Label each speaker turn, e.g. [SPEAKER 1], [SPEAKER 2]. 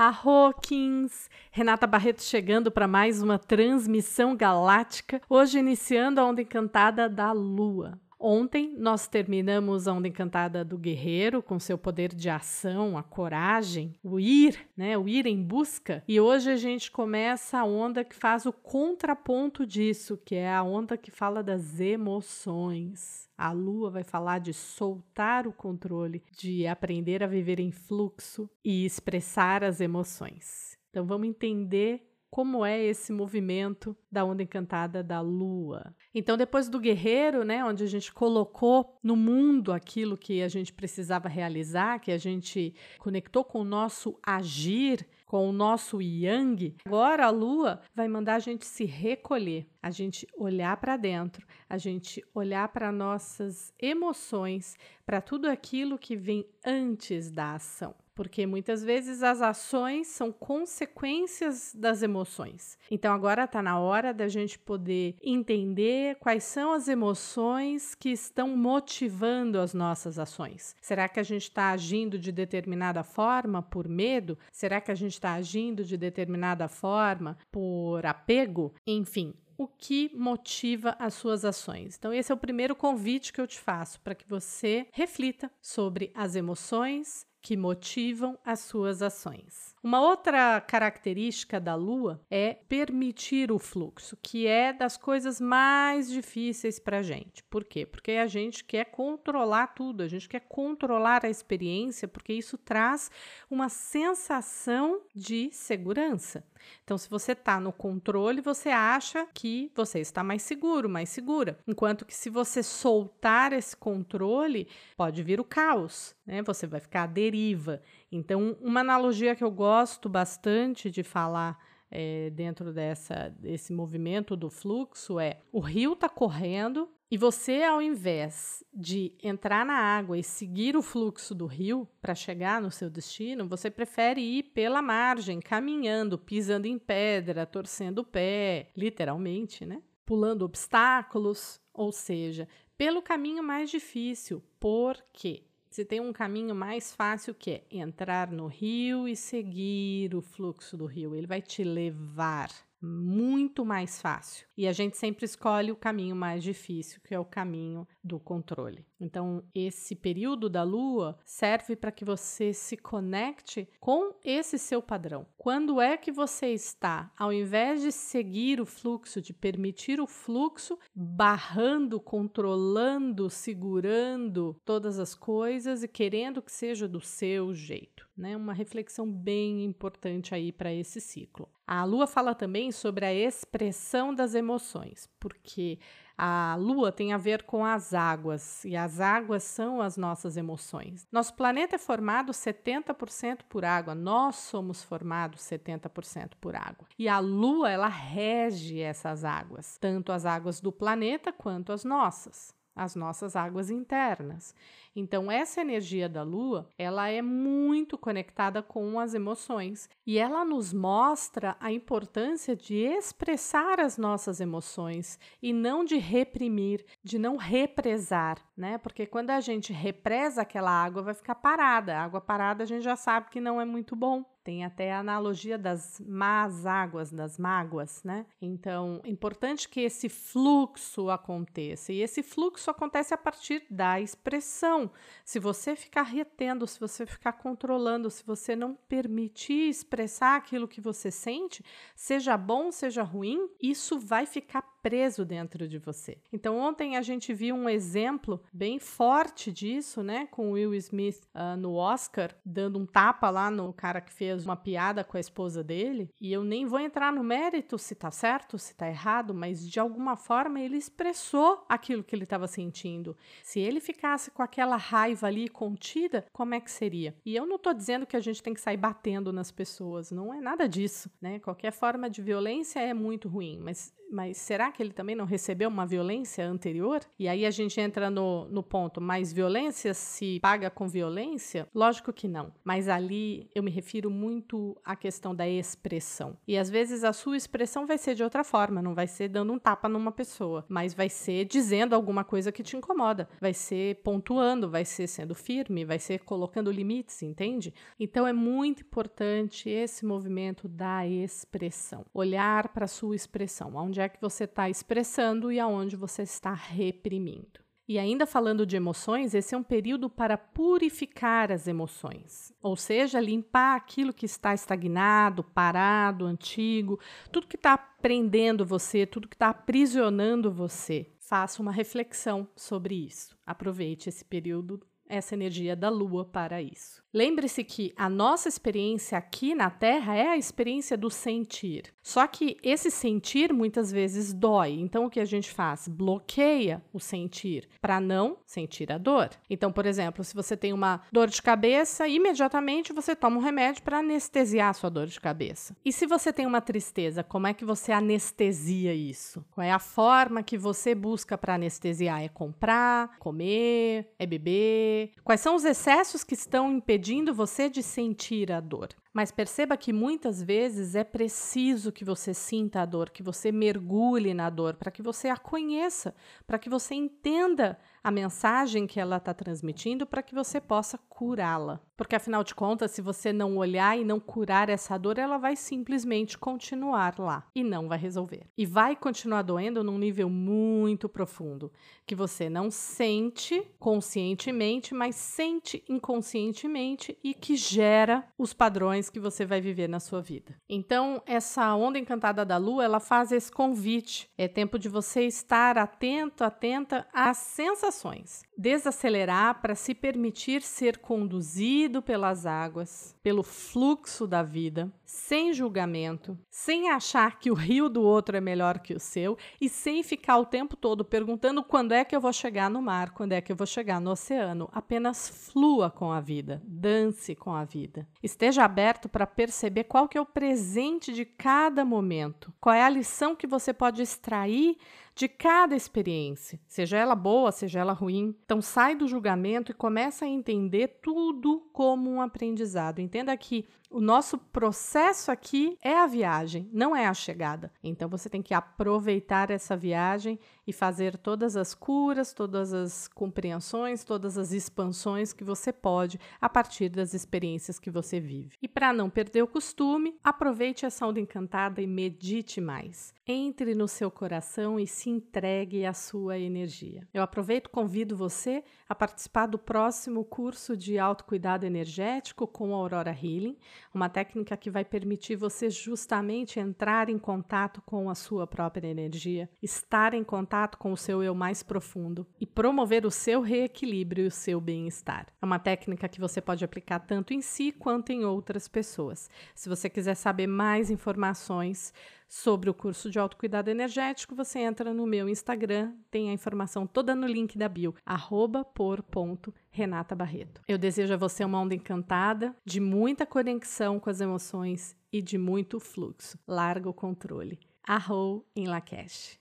[SPEAKER 1] Arroquins! Renata Barreto chegando para mais uma transmissão galáctica, hoje iniciando a onda encantada da Lua. Ontem nós terminamos a onda encantada do guerreiro com seu poder de ação, a coragem, o ir, né, o ir em busca. E hoje a gente começa a onda que faz o contraponto disso, que é a onda que fala das emoções. A lua vai falar de soltar o controle, de aprender a viver em fluxo e expressar as emoções. Então vamos entender como é esse movimento da onda encantada da lua. Então, depois do guerreiro, né, onde a gente colocou no mundo aquilo que a gente precisava realizar, que a gente conectou com o nosso agir, com o nosso yang, agora a lua vai mandar a gente se recolher, a gente olhar para dentro, a gente olhar para nossas emoções, para tudo aquilo que vem antes da ação porque muitas vezes as ações são consequências das emoções. Então agora está na hora da gente poder entender quais são as emoções que estão motivando as nossas ações. Será que a gente está agindo de determinada forma por medo? Será que a gente está agindo de determinada forma por apego? Enfim, o que motiva as suas ações. Então, esse é o primeiro convite que eu te faço para que você reflita sobre as emoções que motivam as suas ações. Uma outra característica da Lua é permitir o fluxo, que é das coisas mais difíceis para a gente. Por quê? Porque a gente quer controlar tudo, a gente quer controlar a experiência, porque isso traz uma sensação de segurança. Então, se você está no controle, você acha que você está mais seguro, mais segura. Enquanto que se você soltar esse controle, pode vir o caos, né? Você vai ficar à deriva. Então, uma analogia que eu gosto bastante de falar é, dentro dessa, desse movimento do fluxo é: o rio está correndo e você, ao invés de entrar na água e seguir o fluxo do rio para chegar no seu destino, você prefere ir pela margem, caminhando, pisando em pedra, torcendo o pé, literalmente, né? Pulando obstáculos, ou seja, pelo caminho mais difícil. Por quê? Se tem um caminho mais fácil que é entrar no rio e seguir o fluxo do rio, ele vai te levar muito mais fácil. E a gente sempre escolhe o caminho mais difícil, que é o caminho do controle. Então, esse período da lua serve para que você se conecte com esse seu padrão. Quando é que você está, ao invés de seguir o fluxo, de permitir o fluxo, barrando, controlando, segurando todas as coisas e querendo que seja do seu jeito? Né? Uma reflexão bem importante aí para esse ciclo. A lua fala também sobre a expressão das emoções, porque a lua tem a ver com as águas e as águas são as nossas emoções. Nosso planeta é formado 70% por água, nós somos formados 70% por água. E a lua, ela rege essas águas, tanto as águas do planeta quanto as nossas as nossas águas internas. Então essa energia da lua, ela é muito conectada com as emoções e ela nos mostra a importância de expressar as nossas emoções e não de reprimir, de não represar, né? Porque quando a gente represa aquela água, vai ficar parada. A água parada a gente já sabe que não é muito bom. Tem até a analogia das más águas, das mágoas, né? Então, é importante que esse fluxo aconteça. E esse fluxo acontece a partir da expressão. Se você ficar retendo, se você ficar controlando, se você não permitir expressar aquilo que você sente, seja bom, seja ruim, isso vai ficar preso dentro de você. Então, ontem a gente viu um exemplo bem forte disso, né, com Will Smith uh, no Oscar, dando um tapa lá no cara que fez uma piada com a esposa dele. E eu nem vou entrar no mérito se tá certo, se tá errado, mas de alguma forma ele expressou aquilo que ele estava sentindo. Se ele ficasse com aquela raiva ali contida, como é que seria? E eu não tô dizendo que a gente tem que sair batendo nas pessoas, não é nada disso, né? Qualquer forma de violência é muito ruim, mas mas será que que ele também não recebeu uma violência anterior? E aí a gente entra no, no ponto, mas violência se paga com violência? Lógico que não. Mas ali eu me refiro muito à questão da expressão. E às vezes a sua expressão vai ser de outra forma, não vai ser dando um tapa numa pessoa, mas vai ser dizendo alguma coisa que te incomoda, vai ser pontuando, vai ser sendo firme, vai ser colocando limites, entende? Então é muito importante esse movimento da expressão. Olhar para a sua expressão, onde é que você está expressando e aonde você está reprimindo. E ainda falando de emoções, esse é um período para purificar as emoções, ou seja, limpar aquilo que está estagnado, parado, antigo, tudo que está prendendo você, tudo que está aprisionando você. Faça uma reflexão sobre isso. Aproveite esse período essa energia da lua para isso. Lembre-se que a nossa experiência aqui na Terra é a experiência do sentir. Só que esse sentir muitas vezes dói. Então o que a gente faz? Bloqueia o sentir para não sentir a dor. Então, por exemplo, se você tem uma dor de cabeça, imediatamente você toma um remédio para anestesiar a sua dor de cabeça. E se você tem uma tristeza, como é que você anestesia isso? Qual é a forma que você busca para anestesiar? É comprar, comer, é beber? Quais são os excessos que estão impedindo impedindo você de sentir a dor. Mas perceba que muitas vezes é preciso que você sinta a dor, que você mergulhe na dor, para que você a conheça, para que você entenda a mensagem que ela está transmitindo, para que você possa curá-la. Porque afinal de contas, se você não olhar e não curar essa dor, ela vai simplesmente continuar lá e não vai resolver. E vai continuar doendo num nível muito profundo, que você não sente conscientemente, mas sente inconscientemente e que gera os padrões que você vai viver na sua vida. Então, essa onda encantada da lua, ela faz esse convite. É tempo de você estar atento, atenta às sensações. Desacelerar para se permitir ser conduzido pelas águas, pelo fluxo da vida, sem julgamento, sem achar que o rio do outro é melhor que o seu e sem ficar o tempo todo perguntando quando é que eu vou chegar no mar, quando é que eu vou chegar no oceano. Apenas flua com a vida, dance com a vida. Esteja aberto para perceber qual que é o presente de cada momento, qual é a lição que você pode extrair de cada experiência, seja ela boa, seja ela ruim. Então sai do julgamento e começa a entender tudo como um aprendizado. Entenda que o nosso processo aqui é a viagem, não é a chegada. Então você tem que aproveitar essa viagem e fazer todas as curas, todas as compreensões, todas as expansões que você pode a partir das experiências que você vive. E para não perder o costume, aproveite essa onda encantada e medite mais. Entre no seu coração e se entregue à sua energia. Eu aproveito e convido você a participar do próximo curso de autocuidado energético com a Aurora Healing uma técnica que vai permitir você justamente entrar em contato com a sua própria energia, estar em contato com o seu eu mais profundo e promover o seu reequilíbrio e o seu bem-estar. É uma técnica que você pode aplicar tanto em si quanto em outras pessoas. Se você quiser saber mais informações, sobre o curso de autocuidado energético, você entra no meu Instagram, tem a informação toda no link da bio, arroba por ponto Renata Barreto. Eu desejo a você uma onda encantada, de muita conexão com as emoções e de muito fluxo. Larga o controle. Arrou em Lakesh.